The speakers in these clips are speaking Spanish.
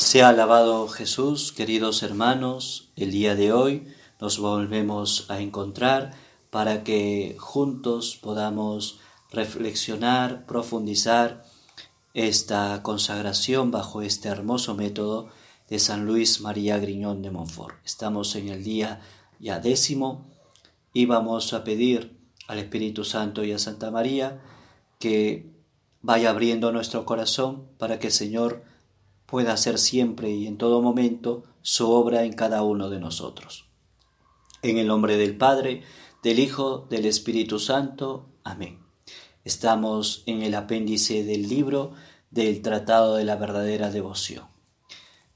Sea alabado Jesús, queridos hermanos, el día de hoy nos volvemos a encontrar para que juntos podamos reflexionar, profundizar esta consagración bajo este hermoso método de San Luis María Griñón de Montfort. Estamos en el día ya décimo y vamos a pedir al Espíritu Santo y a Santa María que vaya abriendo nuestro corazón para que el Señor pueda hacer siempre y en todo momento su obra en cada uno de nosotros. En el nombre del Padre, del Hijo, del Espíritu Santo. Amén. Estamos en el apéndice del libro del Tratado de la Verdadera Devoción.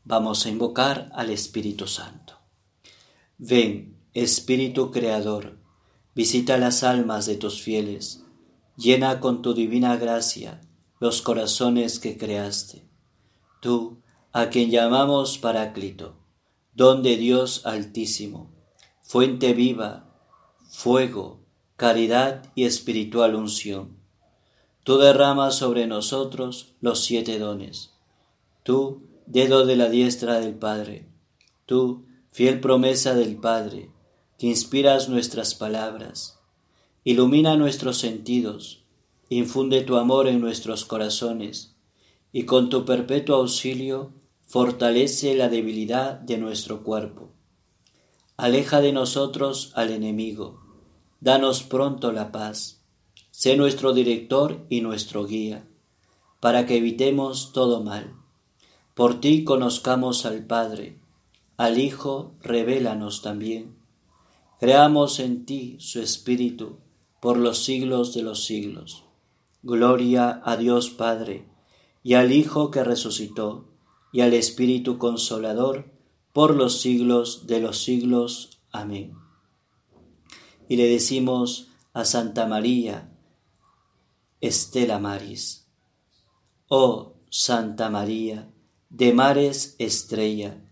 Vamos a invocar al Espíritu Santo. Ven, Espíritu Creador, visita las almas de tus fieles, llena con tu divina gracia los corazones que creaste tú, a quien llamamos Paráclito, don de Dios altísimo, fuente viva, fuego, caridad y espiritual unción. Tú derramas sobre nosotros los siete dones. Tú, dedo de la diestra del Padre. Tú, fiel promesa del Padre, que inspiras nuestras palabras. Ilumina nuestros sentidos, infunde tu amor en nuestros corazones y con tu perpetuo auxilio fortalece la debilidad de nuestro cuerpo. Aleja de nosotros al enemigo, danos pronto la paz, sé nuestro director y nuestro guía, para que evitemos todo mal. Por ti conozcamos al Padre, al Hijo revélanos también. Creamos en ti su Espíritu por los siglos de los siglos. Gloria a Dios Padre, y al Hijo que resucitó, y al Espíritu Consolador, por los siglos de los siglos. Amén. Y le decimos a Santa María, Estela Maris, Oh Santa María, de mares estrella,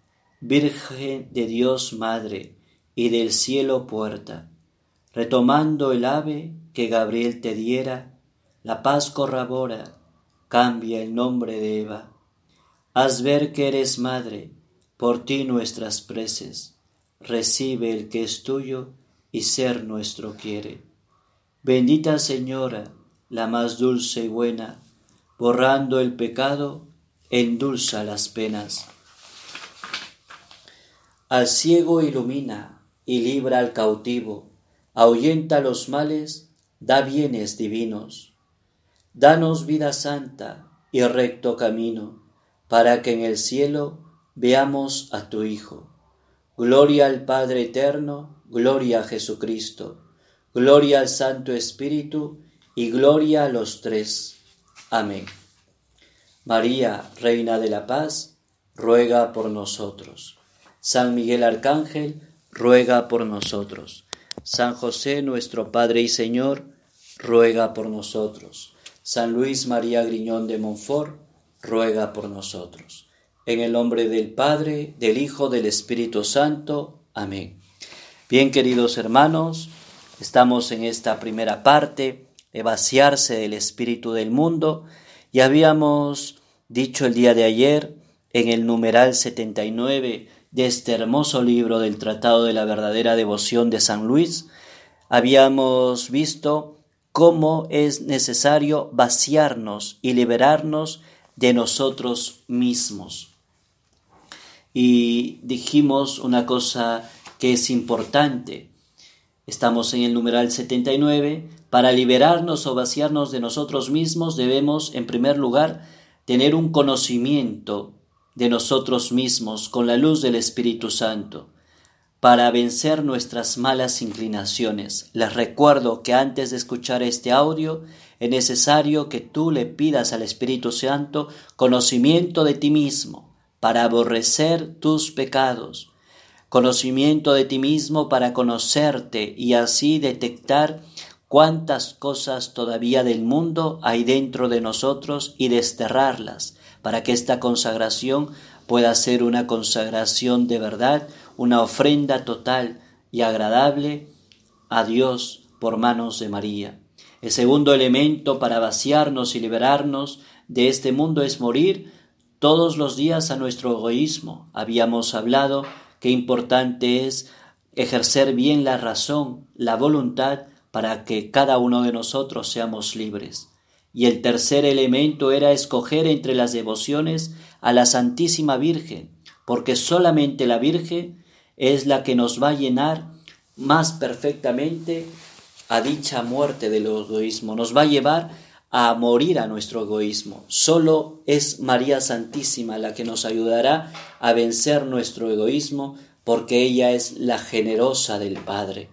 Virgen de Dios Madre y del cielo puerta, retomando el ave que Gabriel te diera, la paz corrobora cambia el nombre de Eva. Haz ver que eres madre, por ti nuestras preces, recibe el que es tuyo y ser nuestro quiere. Bendita Señora, la más dulce y buena, borrando el pecado, endulza las penas. Al ciego ilumina y libra al cautivo, ahuyenta los males, da bienes divinos Danos vida santa y recto camino, para que en el cielo veamos a tu Hijo. Gloria al Padre eterno, gloria a Jesucristo, gloria al Santo Espíritu y gloria a los tres. Amén. María, Reina de la Paz, ruega por nosotros. San Miguel Arcángel, ruega por nosotros. San José, nuestro Padre y Señor, ruega por nosotros. San Luis María Griñón de Montfort, ruega por nosotros. En el nombre del Padre, del Hijo, del Espíritu Santo. Amén. Bien, queridos hermanos, estamos en esta primera parte de vaciarse del espíritu del mundo y habíamos dicho el día de ayer en el numeral 79 de este hermoso libro del Tratado de la verdadera devoción de San Luis, habíamos visto cómo es necesario vaciarnos y liberarnos de nosotros mismos. Y dijimos una cosa que es importante. Estamos en el numeral 79. Para liberarnos o vaciarnos de nosotros mismos debemos, en primer lugar, tener un conocimiento de nosotros mismos con la luz del Espíritu Santo para vencer nuestras malas inclinaciones. Les recuerdo que antes de escuchar este audio es necesario que tú le pidas al Espíritu Santo conocimiento de ti mismo para aborrecer tus pecados, conocimiento de ti mismo para conocerte y así detectar cuántas cosas todavía del mundo hay dentro de nosotros y desterrarlas, para que esta consagración pueda ser una consagración de verdad, una ofrenda total y agradable a Dios por manos de María. El segundo elemento para vaciarnos y liberarnos de este mundo es morir todos los días a nuestro egoísmo. Habíamos hablado que importante es ejercer bien la razón, la voluntad, para que cada uno de nosotros seamos libres. Y el tercer elemento era escoger entre las devociones a la Santísima Virgen, porque solamente la Virgen es la que nos va a llenar más perfectamente a dicha muerte del egoísmo, nos va a llevar a morir a nuestro egoísmo. Solo es María Santísima la que nos ayudará a vencer nuestro egoísmo, porque ella es la generosa del Padre.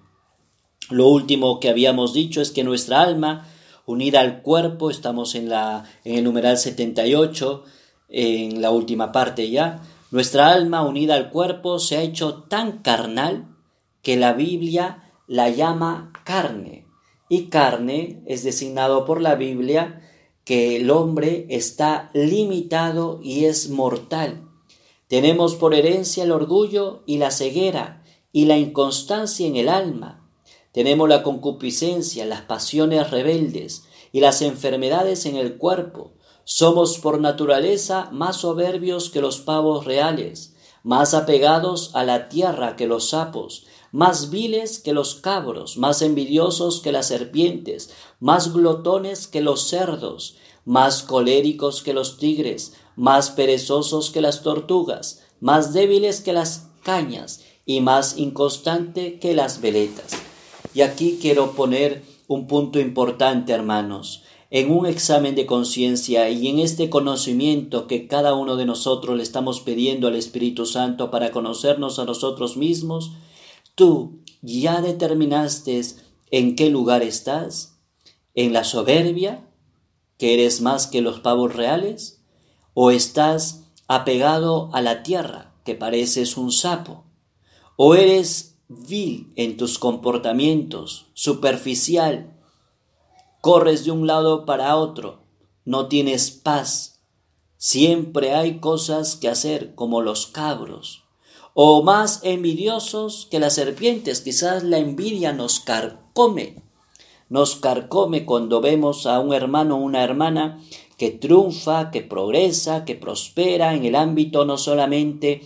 Lo último que habíamos dicho es que nuestra alma, unida al cuerpo, estamos en, la, en el numeral 78, en la última parte ya, nuestra alma unida al cuerpo se ha hecho tan carnal que la Biblia la llama carne. Y carne es designado por la Biblia que el hombre está limitado y es mortal. Tenemos por herencia el orgullo y la ceguera y la inconstancia en el alma. Tenemos la concupiscencia, las pasiones rebeldes y las enfermedades en el cuerpo. Somos por naturaleza más soberbios que los pavos reales, más apegados a la tierra que los sapos, más viles que los cabros, más envidiosos que las serpientes, más glotones que los cerdos, más coléricos que los tigres, más perezosos que las tortugas, más débiles que las cañas y más inconstante que las veletas. Y aquí quiero poner un punto importante, hermanos en un examen de conciencia y en este conocimiento que cada uno de nosotros le estamos pidiendo al Espíritu Santo para conocernos a nosotros mismos, tú ya determinaste en qué lugar estás, en la soberbia, que eres más que los pavos reales, o estás apegado a la tierra, que pareces un sapo, o eres vil en tus comportamientos, superficial, corres de un lado para otro, no tienes paz, siempre hay cosas que hacer como los cabros, o más envidiosos que las serpientes, quizás la envidia nos carcome, nos carcome cuando vemos a un hermano o una hermana que triunfa, que progresa, que prospera en el ámbito no solamente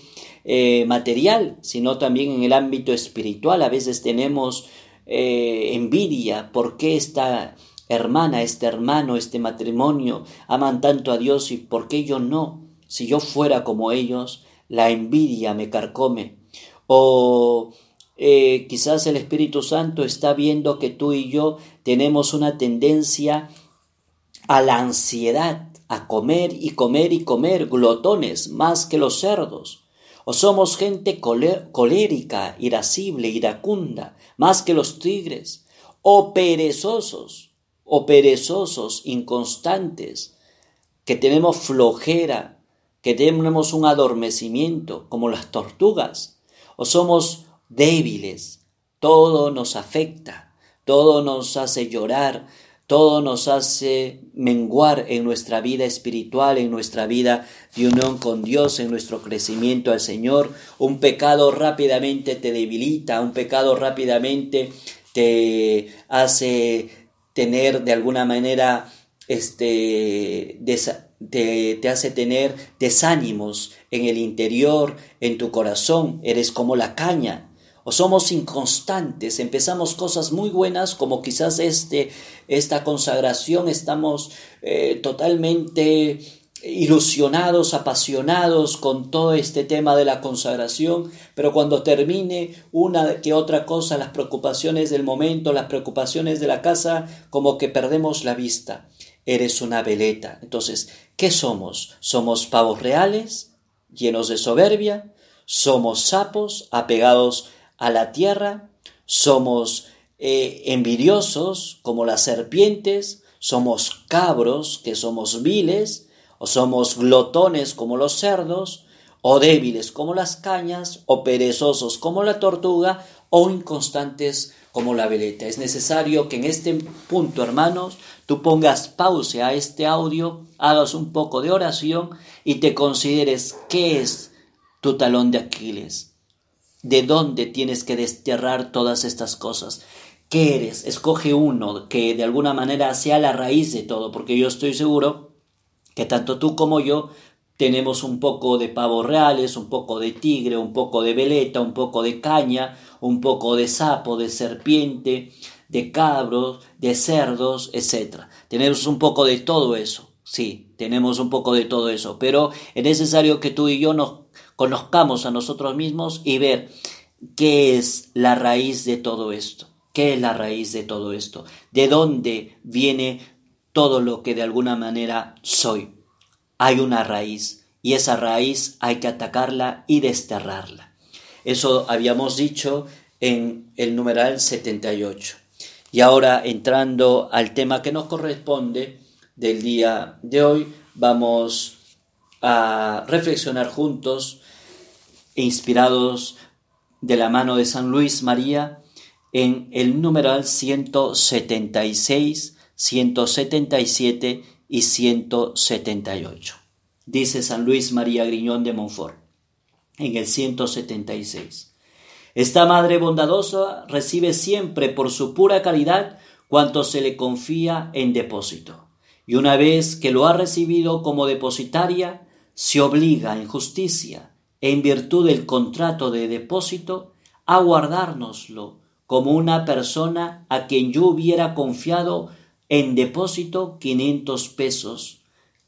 eh, material, sino también en el ámbito espiritual. A veces tenemos eh, envidia, ¿por qué está hermana, este hermano, este matrimonio aman tanto a Dios y por qué yo no? Si yo fuera como ellos, la envidia me carcome. O eh, quizás el Espíritu Santo está viendo que tú y yo tenemos una tendencia a la ansiedad, a comer y comer y comer, glotones más que los cerdos. O somos gente colérica, irascible, iracunda, más que los tigres, o perezosos, o perezosos, inconstantes, que tenemos flojera, que tenemos un adormecimiento como las tortugas, o somos débiles, todo nos afecta, todo nos hace llorar, todo nos hace menguar en nuestra vida espiritual, en nuestra vida de unión con Dios, en nuestro crecimiento al Señor. Un pecado rápidamente te debilita, un pecado rápidamente te hace tener de alguna manera, este, te, te hace tener desánimos en el interior, en tu corazón, eres como la caña, o somos inconstantes, empezamos cosas muy buenas como quizás este, esta consagración, estamos eh, totalmente ilusionados, apasionados con todo este tema de la consagración, pero cuando termine una que otra cosa, las preocupaciones del momento, las preocupaciones de la casa, como que perdemos la vista. Eres una veleta. Entonces, ¿qué somos? ¿Somos pavos reales, llenos de soberbia? ¿Somos sapos, apegados a la tierra? ¿Somos eh, envidiosos, como las serpientes? ¿Somos cabros, que somos viles? O somos glotones como los cerdos, o débiles como las cañas, o perezosos como la tortuga, o inconstantes como la veleta. Es necesario que en este punto, hermanos, tú pongas pausa a este audio, hagas un poco de oración y te consideres qué es tu talón de Aquiles. ¿De dónde tienes que desterrar todas estas cosas? ¿Qué eres? Escoge uno que de alguna manera sea la raíz de todo, porque yo estoy seguro que tanto tú como yo tenemos un poco de pavos reales, un poco de tigre, un poco de veleta, un poco de caña, un poco de sapo, de serpiente, de cabros, de cerdos, etc. Tenemos un poco de todo eso, sí, tenemos un poco de todo eso, pero es necesario que tú y yo nos conozcamos a nosotros mismos y ver qué es la raíz de todo esto, qué es la raíz de todo esto, de dónde viene todo lo que de alguna manera soy. Hay una raíz y esa raíz hay que atacarla y desterrarla. Eso habíamos dicho en el numeral 78. Y ahora entrando al tema que nos corresponde del día de hoy, vamos a reflexionar juntos, inspirados de la mano de San Luis María, en el numeral 176, 177 y 178. Dice San Luis María Griñón de Montfort en el 176. Esta Madre bondadosa recibe siempre por su pura caridad cuanto se le confía en depósito, y una vez que lo ha recibido como depositaria, se obliga en justicia, en virtud del contrato de depósito, a guardárnoslo como una persona a quien yo hubiera confiado en depósito quinientos pesos,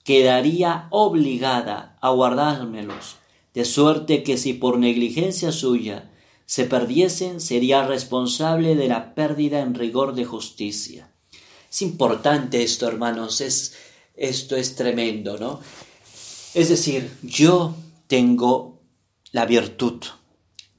quedaría obligada a guardármelos, de suerte que si por negligencia suya se perdiesen, sería responsable de la pérdida en rigor de justicia. Es importante esto, hermanos, es, esto es tremendo, ¿no? Es decir, yo tengo la virtud,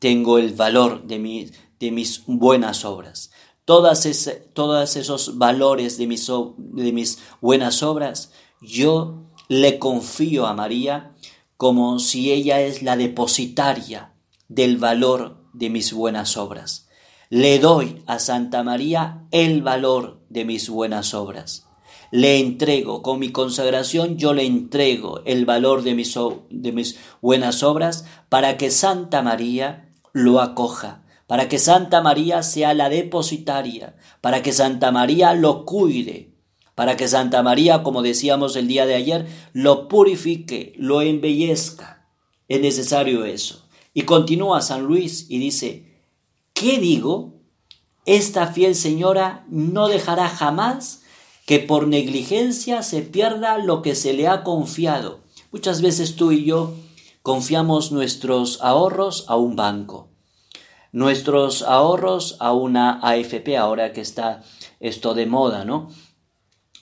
tengo el valor de, de mis buenas obras. Todas todos esos valores de mis, de mis buenas obras, yo le confío a María como si ella es la depositaria del valor de mis buenas obras. Le doy a Santa María el valor de mis buenas obras. Le entrego, con mi consagración yo le entrego el valor de mis, de mis buenas obras para que Santa María lo acoja, para que Santa María sea la depositaria, para que Santa María lo cuide, para que Santa María, como decíamos el día de ayer, lo purifique, lo embellezca. Es necesario eso. Y continúa San Luis y dice, ¿qué digo? Esta fiel señora no dejará jamás que por negligencia se pierda lo que se le ha confiado. Muchas veces tú y yo confiamos nuestros ahorros a un banco, nuestros ahorros a una AFP, ahora que está esto de moda, ¿no?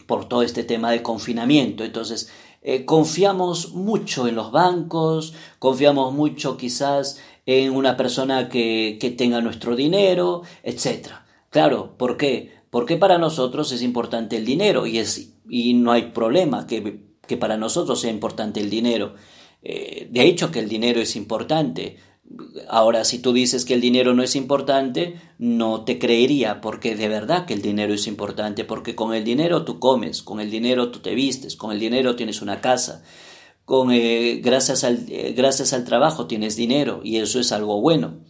Por todo este tema de confinamiento. Entonces, eh, confiamos mucho en los bancos, confiamos mucho quizás en una persona que, que tenga nuestro dinero, etc. Claro, ¿por qué? Porque para nosotros es importante el dinero y, es, y no hay problema que, que para nosotros sea importante el dinero. Eh, de hecho que el dinero es importante. Ahora, si tú dices que el dinero no es importante, no te creería, porque de verdad que el dinero es importante, porque con el dinero tú comes, con el dinero tú te vistes, con el dinero tienes una casa, con, eh, gracias, al, eh, gracias al trabajo tienes dinero y eso es algo bueno.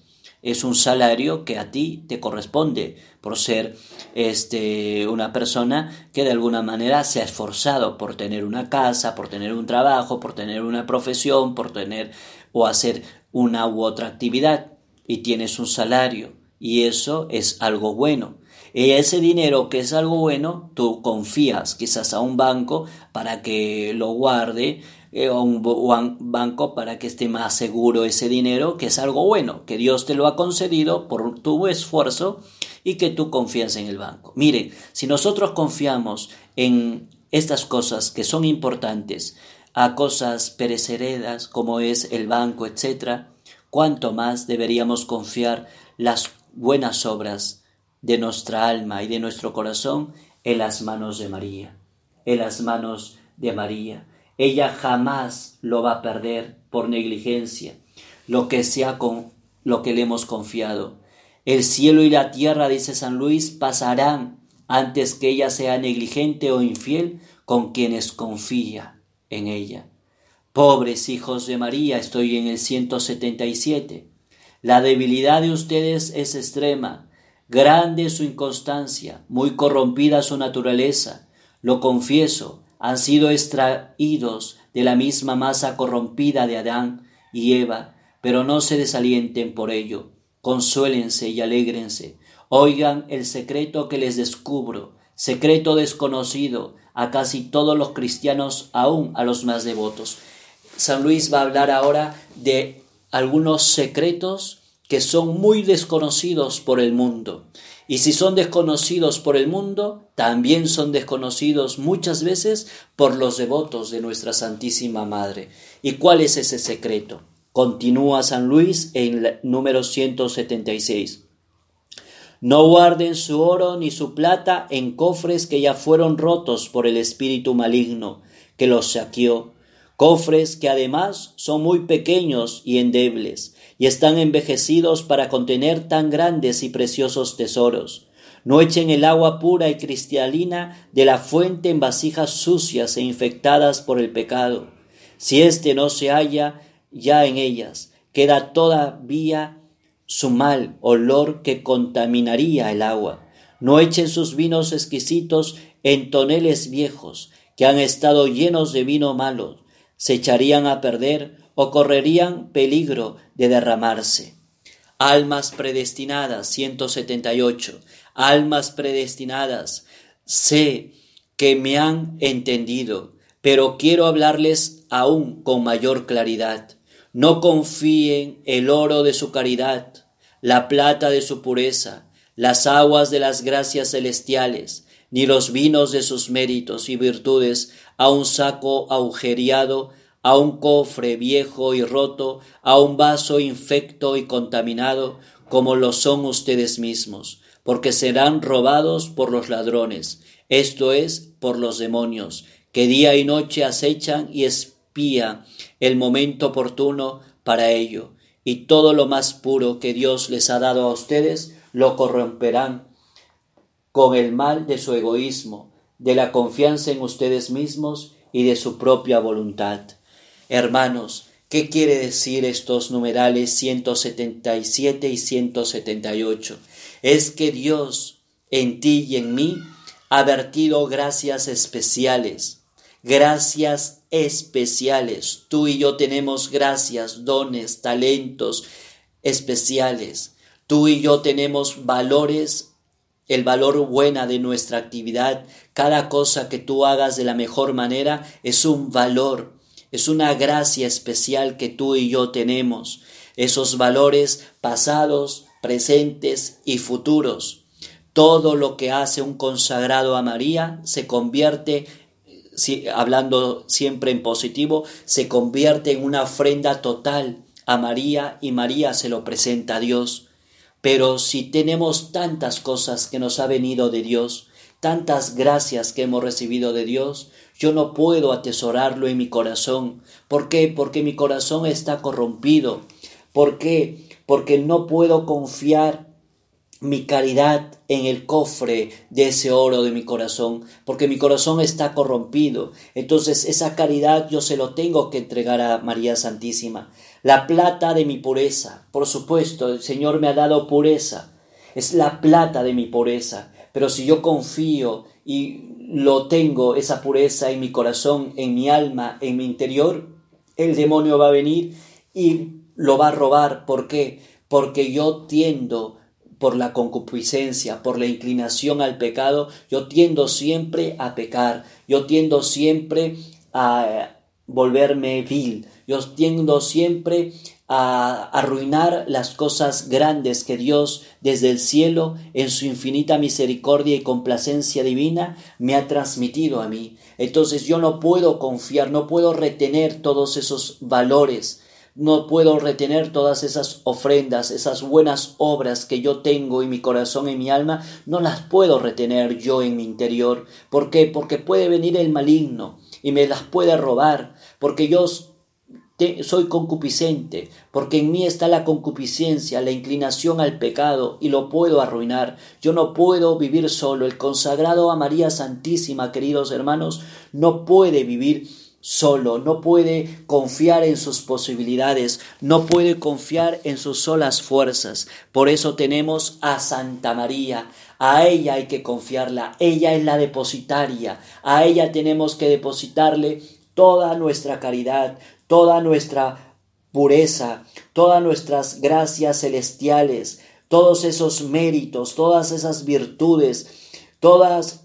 Es un salario que a ti te corresponde por ser este, una persona que de alguna manera se ha esforzado por tener una casa, por tener un trabajo, por tener una profesión, por tener o hacer una u otra actividad y tienes un salario y eso es algo bueno. Y ese dinero que es algo bueno, tú confías quizás a un banco para que lo guarde eh, o a un banco para que esté más seguro ese dinero, que es algo bueno, que Dios te lo ha concedido por tu esfuerzo y que tú confías en el banco. Mire, si nosotros confiamos en estas cosas que son importantes, a cosas perecederas como es el banco, etc., cuánto más deberíamos confiar las buenas obras de nuestra alma y de nuestro corazón en las manos de María, en las manos de María. Ella jamás lo va a perder por negligencia, lo que sea con lo que le hemos confiado. El cielo y la tierra, dice San Luis, pasarán antes que ella sea negligente o infiel con quienes confía en ella. Pobres hijos de María, estoy en el 177. La debilidad de ustedes es extrema, grande su inconstancia, muy corrompida su naturaleza. Lo confieso, han sido extraídos de la misma masa corrompida de Adán y Eva, pero no se desalienten por ello. Consuélense y alégrense. Oigan el secreto que les descubro, secreto desconocido a casi todos los cristianos, aun a los más devotos. San Luis va a hablar ahora de algunos secretos que son muy desconocidos por el mundo. Y si son desconocidos por el mundo, también son desconocidos muchas veces por los devotos de nuestra Santísima Madre. ¿Y cuál es ese secreto? Continúa San Luis en el número 176. No guarden su oro ni su plata en cofres que ya fueron rotos por el espíritu maligno que los saqueó, cofres que además son muy pequeños y endebles y están envejecidos para contener tan grandes y preciosos tesoros. No echen el agua pura y cristalina de la fuente en vasijas sucias e infectadas por el pecado. Si éste no se halla ya en ellas, queda todavía su mal olor que contaminaría el agua. No echen sus vinos exquisitos en toneles viejos, que han estado llenos de vino malo, se echarían a perder o correrían peligro de derramarse. Almas predestinadas, 178. Almas predestinadas, sé que me han entendido, pero quiero hablarles aún con mayor claridad. No confíen el oro de su caridad, la plata de su pureza, las aguas de las gracias celestiales, ni los vinos de sus méritos y virtudes a un saco agujereado a un cofre viejo y roto, a un vaso infecto y contaminado, como lo son ustedes mismos, porque serán robados por los ladrones, esto es, por los demonios, que día y noche acechan y el momento oportuno para ello, y todo lo más puro que Dios les ha dado a ustedes lo corromperán con el mal de su egoísmo, de la confianza en ustedes mismos y de su propia voluntad. Hermanos, ¿qué quiere decir estos numerales 177 y 178? Es que Dios en ti y en mí ha vertido gracias especiales, gracias especiales. Tú y yo tenemos gracias, dones, talentos especiales. Tú y yo tenemos valores el valor buena de nuestra actividad, cada cosa que tú hagas de la mejor manera es un valor es una gracia especial que tú y yo tenemos, esos valores pasados, presentes y futuros. Todo lo que hace un consagrado a María se convierte, hablando siempre en positivo, se convierte en una ofrenda total a María y María se lo presenta a Dios. Pero si tenemos tantas cosas que nos ha venido de Dios, tantas gracias que hemos recibido de Dios, yo no puedo atesorarlo en mi corazón. ¿Por qué? Porque mi corazón está corrompido. ¿Por qué? Porque no puedo confiar mi caridad en el cofre de ese oro de mi corazón, porque mi corazón está corrompido. Entonces esa caridad yo se lo tengo que entregar a María Santísima. La plata de mi pureza, por supuesto, el Señor me ha dado pureza, es la plata de mi pureza, pero si yo confío y lo tengo, esa pureza en mi corazón, en mi alma, en mi interior, el demonio va a venir y lo va a robar. ¿Por qué? Porque yo tiendo por la concupiscencia, por la inclinación al pecado, yo tiendo siempre a pecar, yo tiendo siempre a volverme vil, yo tiendo siempre a arruinar las cosas grandes que Dios desde el cielo, en su infinita misericordia y complacencia divina, me ha transmitido a mí. Entonces yo no puedo confiar, no puedo retener todos esos valores, no puedo retener todas esas ofrendas, esas buenas obras que yo tengo en mi corazón, y mi alma, no las puedo retener yo en mi interior. ¿Por qué? Porque puede venir el maligno y me las puede robar, porque yo soy concupiscente, porque en mí está la concupiscencia, la inclinación al pecado, y lo puedo arruinar. Yo no puedo vivir solo. El consagrado a María Santísima, queridos hermanos, no puede vivir solo, no puede confiar en sus posibilidades, no puede confiar en sus solas fuerzas. Por eso tenemos a Santa María, a ella hay que confiarla, ella es la depositaria, a ella tenemos que depositarle toda nuestra caridad, toda nuestra pureza, todas nuestras gracias celestiales, todos esos méritos, todas esas virtudes, todas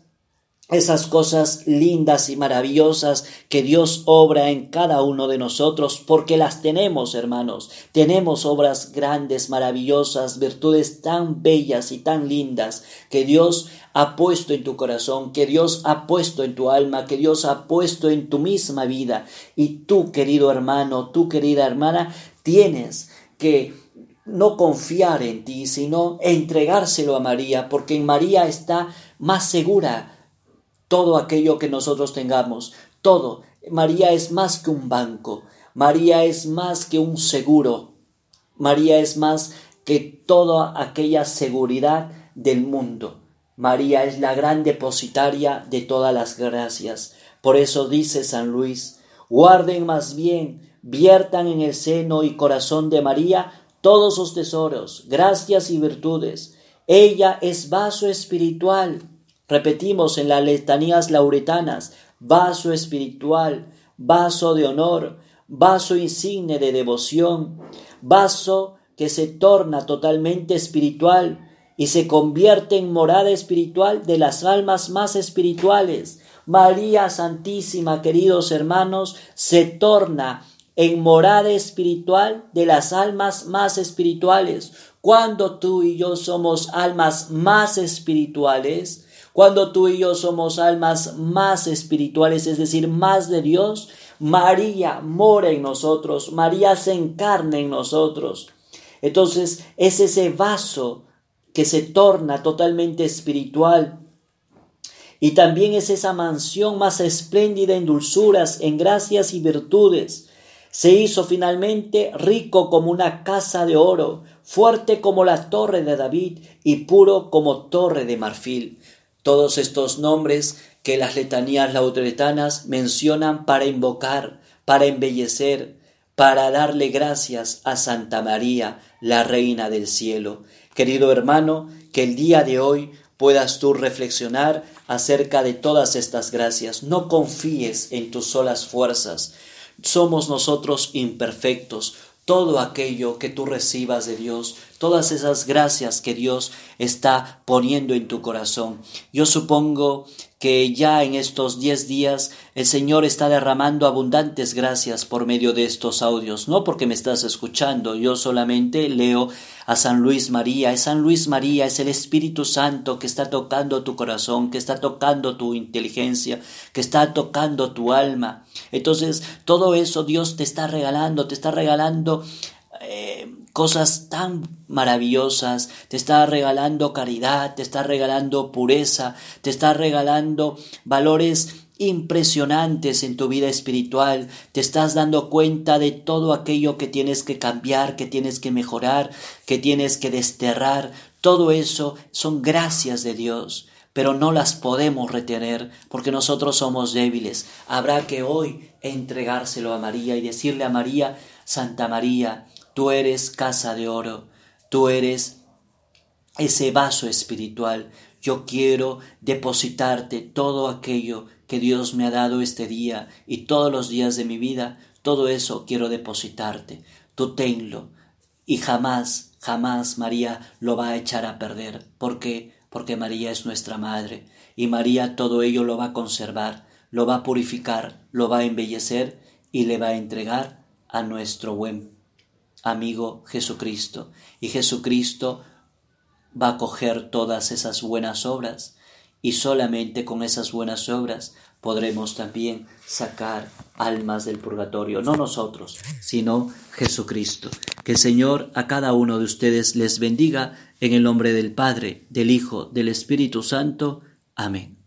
esas cosas lindas y maravillosas que Dios obra en cada uno de nosotros, porque las tenemos, hermanos. Tenemos obras grandes, maravillosas, virtudes tan bellas y tan lindas que Dios ha puesto en tu corazón, que Dios ha puesto en tu alma, que Dios ha puesto en tu misma vida. Y tú, querido hermano, tú, querida hermana, tienes que no confiar en ti, sino entregárselo a María, porque en María está más segura todo aquello que nosotros tengamos, todo. María es más que un banco, María es más que un seguro, María es más que toda aquella seguridad del mundo. María es la gran depositaria de todas las gracias. Por eso dice San Luis, guarden más bien, viertan en el seno y corazón de María todos sus tesoros, gracias y virtudes. Ella es vaso espiritual Repetimos en las letanías lauretanas, vaso espiritual, vaso de honor, vaso insigne de devoción, vaso que se torna totalmente espiritual y se convierte en morada espiritual de las almas más espirituales. María Santísima, queridos hermanos, se torna en morada espiritual de las almas más espirituales. Cuando tú y yo somos almas más espirituales, cuando tú y yo somos almas más espirituales, es decir, más de Dios, María mora en nosotros, María se encarna en nosotros. Entonces es ese vaso que se torna totalmente espiritual. Y también es esa mansión más espléndida en dulzuras, en gracias y virtudes. Se hizo finalmente rico como una casa de oro, fuerte como la torre de David y puro como torre de marfil. Todos estos nombres que las letanías lauretanas mencionan para invocar, para embellecer, para darle gracias a Santa María, la Reina del Cielo. Querido hermano, que el día de hoy puedas tú reflexionar acerca de todas estas gracias. No confíes en tus solas fuerzas. Somos nosotros imperfectos, todo aquello que tú recibas de Dios, todas esas gracias que Dios está poniendo en tu corazón. Yo supongo que ya en estos diez días el Señor está derramando abundantes gracias por medio de estos audios, no porque me estás escuchando, yo solamente leo a San Luis María, es San Luis María, es el Espíritu Santo que está tocando tu corazón, que está tocando tu inteligencia, que está tocando tu alma. Entonces, todo eso Dios te está regalando, te está regalando eh, cosas tan maravillosas, te está regalando caridad, te está regalando pureza, te está regalando valores impresionantes en tu vida espiritual, te estás dando cuenta de todo aquello que tienes que cambiar, que tienes que mejorar, que tienes que desterrar, todo eso son gracias de Dios pero no las podemos retener porque nosotros somos débiles. Habrá que hoy entregárselo a María y decirle a María, Santa María, tú eres casa de oro, tú eres ese vaso espiritual. Yo quiero depositarte todo aquello que Dios me ha dado este día y todos los días de mi vida, todo eso quiero depositarte. Tú tenlo y jamás, jamás María lo va a echar a perder. ¿Por qué? porque María es nuestra Madre, y María todo ello lo va a conservar, lo va a purificar, lo va a embellecer y le va a entregar a nuestro buen amigo Jesucristo. Y Jesucristo va a coger todas esas buenas obras y solamente con esas buenas obras podremos también sacar almas del purgatorio, no nosotros, sino Jesucristo. Que el Señor a cada uno de ustedes les bendiga en el nombre del Padre, del Hijo, del Espíritu Santo. Amén.